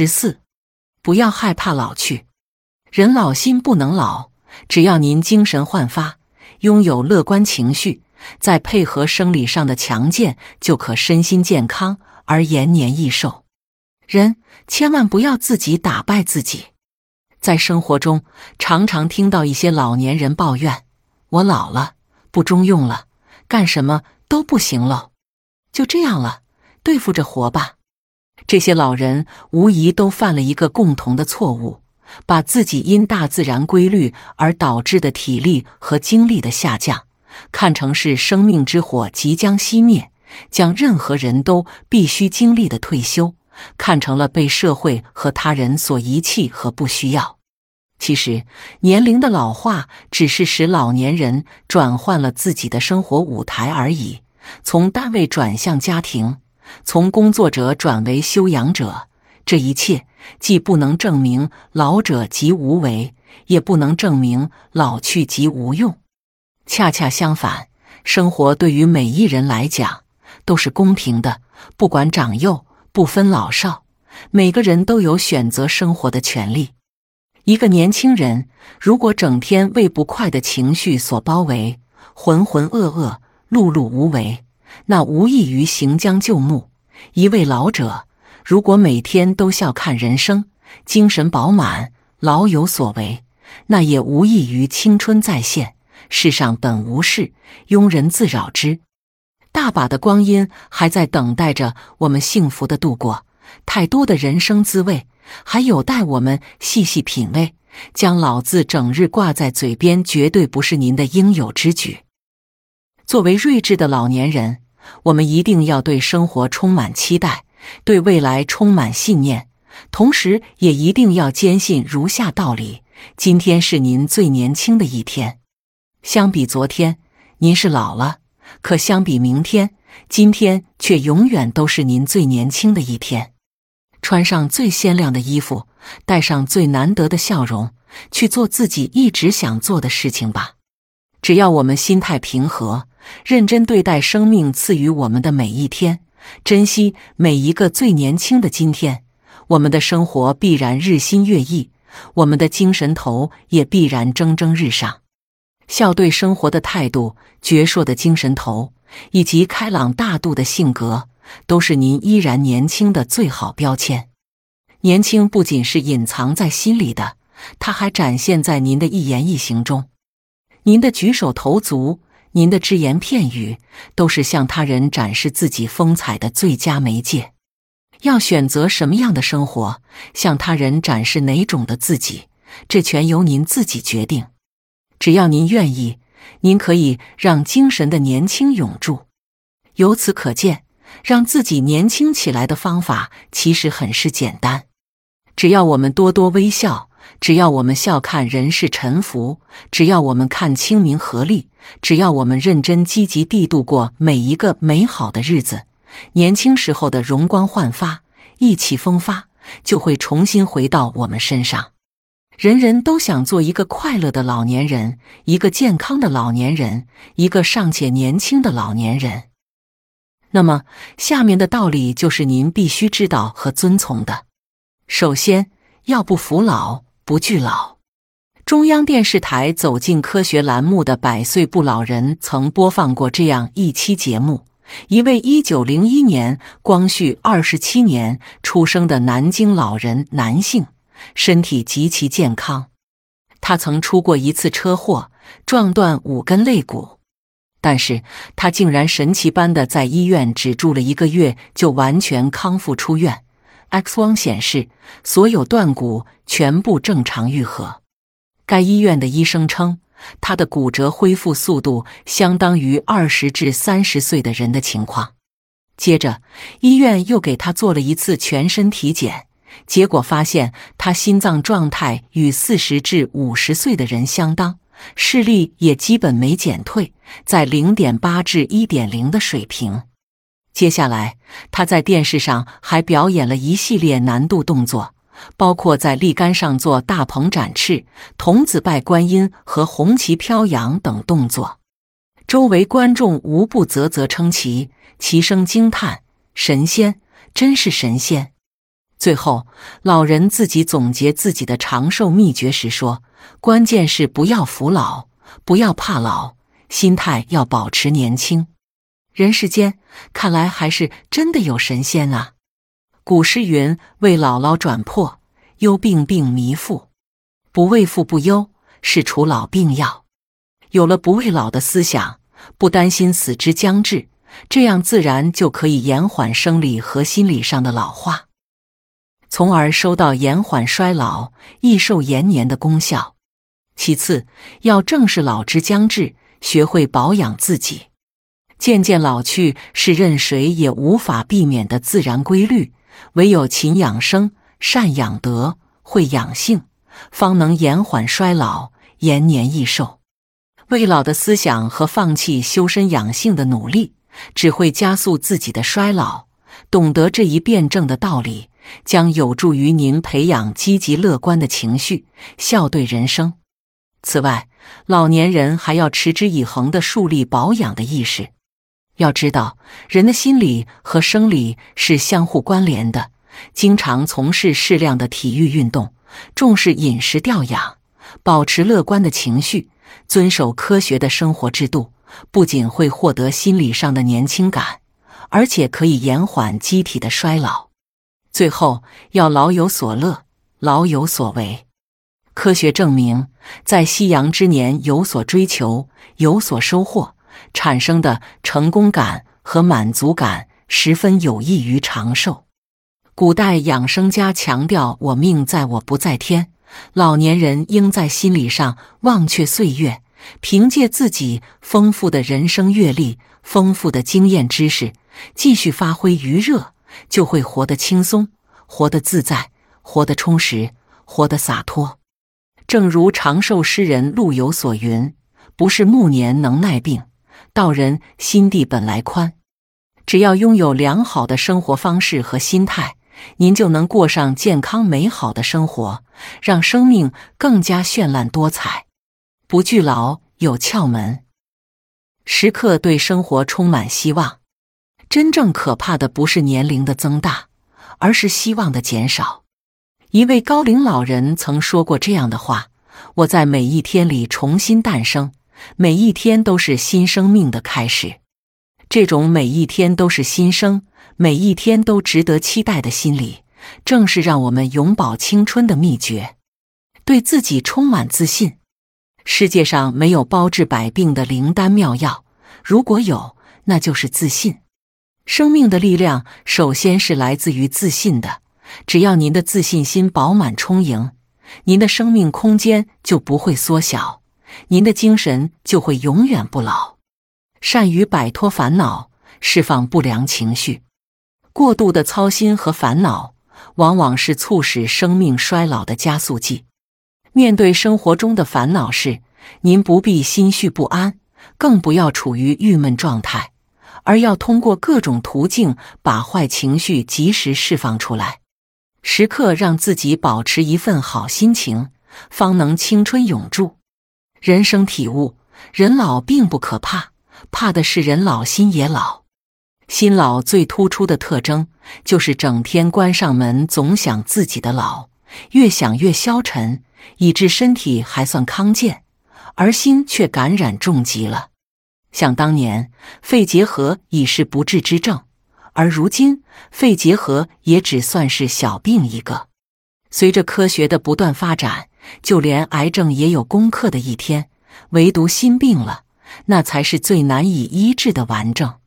十四，不要害怕老去，人老心不能老。只要您精神焕发，拥有乐观情绪，再配合生理上的强健，就可身心健康而延年益寿。人千万不要自己打败自己。在生活中，常常听到一些老年人抱怨：“我老了，不中用了，干什么都不行喽，就这样了，对付着活吧。”这些老人无疑都犯了一个共同的错误，把自己因大自然规律而导致的体力和精力的下降，看成是生命之火即将熄灭，将任何人都必须经历的退休。看成了被社会和他人所遗弃和不需要。其实，年龄的老化只是使老年人转换了自己的生活舞台而已，从单位转向家庭，从工作者转为修养者。这一切既不能证明老者即无为，也不能证明老去即无用。恰恰相反，生活对于每一人来讲都是公平的，不管长幼。不分老少，每个人都有选择生活的权利。一个年轻人如果整天为不快的情绪所包围，浑浑噩噩、碌碌无为，那无异于行将就木。一位老者如果每天都笑看人生，精神饱满、老有所为，那也无异于青春再现。世上本无事，庸人自扰之。大把的光阴还在等待着我们幸福的度过，太多的人生滋味还有待我们细细品味。将老字整日挂在嘴边，绝对不是您的应有之举。作为睿智的老年人，我们一定要对生活充满期待，对未来充满信念，同时也一定要坚信如下道理：今天是您最年轻的一天，相比昨天，您是老了。可相比明天，今天却永远都是您最年轻的一天。穿上最鲜亮的衣服，带上最难得的笑容，去做自己一直想做的事情吧。只要我们心态平和，认真对待生命赐予我们的每一天，珍惜每一个最年轻的今天，我们的生活必然日新月异，我们的精神头也必然蒸蒸日上。笑对生活的态度、矍铄的精神头以及开朗大度的性格，都是您依然年轻的最好标签。年轻不仅是隐藏在心里的，它还展现在您的一言一行中。您的举手投足、您的只言片语，都是向他人展示自己风采的最佳媒介。要选择什么样的生活，向他人展示哪种的自己，这全由您自己决定。只要您愿意，您可以让精神的年轻永驻。由此可见，让自己年轻起来的方法其实很是简单。只要我们多多微笑，只要我们笑看人世沉浮，只要我们看清明和力，只要我们认真积极地度过每一个美好的日子，年轻时候的容光焕发、意气风发就会重新回到我们身上。人人都想做一个快乐的老年人，一个健康的老年人，一个尚且年轻的老年人。那么，下面的道理就是您必须知道和遵从的。首先，要不服老，不惧老。中央电视台《走进科学》栏目的《百岁不老人》曾播放过这样一期节目：一位一九零一年光绪二十七年出生的南京老人男性。身体极其健康，他曾出过一次车祸，撞断五根肋骨，但是他竟然神奇般的在医院只住了一个月就完全康复出院。X 光显示，所有断骨全部正常愈合。该医院的医生称，他的骨折恢复速度相当于二十至三十岁的人的情况。接着，医院又给他做了一次全身体检。结果发现，他心脏状态与四十至五十岁的人相当，视力也基本没减退，在零点八至一点零的水平。接下来，他在电视上还表演了一系列难度动作，包括在立杆上做大鹏展翅、童子拜观音和红旗飘扬等动作。周围观众无不啧啧称奇，齐声惊叹：“神仙，真是神仙！”最后，老人自己总结自己的长寿秘诀时说：“关键是不要服老，不要怕老，心态要保持年轻。”人世间看来还是真的有神仙啊！古诗云：“为姥姥转破，忧病病弥复；不为父不忧，是除老病药。”有了不为老的思想，不担心死之将至，这样自然就可以延缓生理和心理上的老化。从而收到延缓衰老、益寿延年的功效。其次，要正视老之将至，学会保养自己。渐渐老去是任谁也无法避免的自然规律，唯有勤养生、善养德、会养性，方能延缓衰老、延年益寿。未老的思想和放弃修身养性的努力，只会加速自己的衰老。懂得这一辩证的道理。将有助于您培养积极乐观的情绪，笑对人生。此外，老年人还要持之以恒地树立保养的意识。要知道，人的心理和生理是相互关联的。经常从事适量的体育运动，重视饮食调养，保持乐观的情绪，遵守科学的生活制度，不仅会获得心理上的年轻感，而且可以延缓机体的衰老。最后要老有所乐，老有所为。科学证明，在夕阳之年有所追求、有所收获，产生的成功感和满足感十分有益于长寿。古代养生家强调“我命在我不在天”，老年人应在心理上忘却岁月，凭借自己丰富的人生阅历、丰富的经验知识，继续发挥余热。就会活得轻松，活得自在，活得充实，活得洒脱。正如长寿诗人陆游所云：“不是暮年能耐病，道人心地本来宽。”只要拥有良好的生活方式和心态，您就能过上健康美好的生活，让生命更加绚烂多彩。不惧老，有窍门，时刻对生活充满希望。真正可怕的不是年龄的增大，而是希望的减少。一位高龄老人曾说过这样的话：“我在每一天里重新诞生，每一天都是新生命的开始。”这种每一天都是新生，每一天都值得期待的心理，正是让我们永葆青春的秘诀。对自己充满自信。世界上没有包治百病的灵丹妙药，如果有，那就是自信。生命的力量首先是来自于自信的。只要您的自信心饱满充盈，您的生命空间就不会缩小，您的精神就会永远不老。善于摆脱烦恼，释放不良情绪。过度的操心和烦恼，往往是促使生命衰老的加速剂。面对生活中的烦恼事，您不必心绪不安，更不要处于郁闷状态。而要通过各种途径把坏情绪及时释放出来，时刻让自己保持一份好心情，方能青春永驻。人生体悟：人老并不可怕，怕的是人老心也老。心老最突出的特征就是整天关上门，总想自己的老，越想越消沉，以致身体还算康健，而心却感染重疾了。想当年，肺结核已是不治之症，而如今，肺结核也只算是小病一个。随着科学的不断发展，就连癌症也有攻克的一天，唯独心病了，那才是最难以医治的顽症。